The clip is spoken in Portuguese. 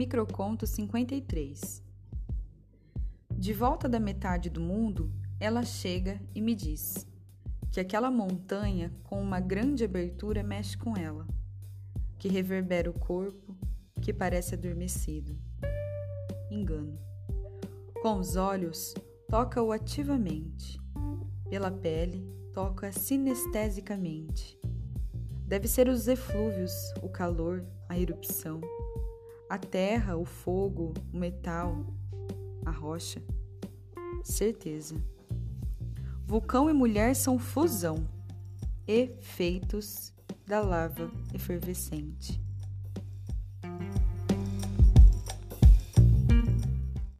Microconto 53 De volta da metade do mundo, ela chega e me diz que aquela montanha com uma grande abertura mexe com ela, que reverbera o corpo, que parece adormecido. Engano. Com os olhos, toca-o ativamente. Pela pele, toca sinestesicamente. Deve ser os eflúvios, o calor, a erupção a terra, o fogo, o metal, a rocha. Certeza. Vulcão e mulher são fusão, efeitos da lava efervescente.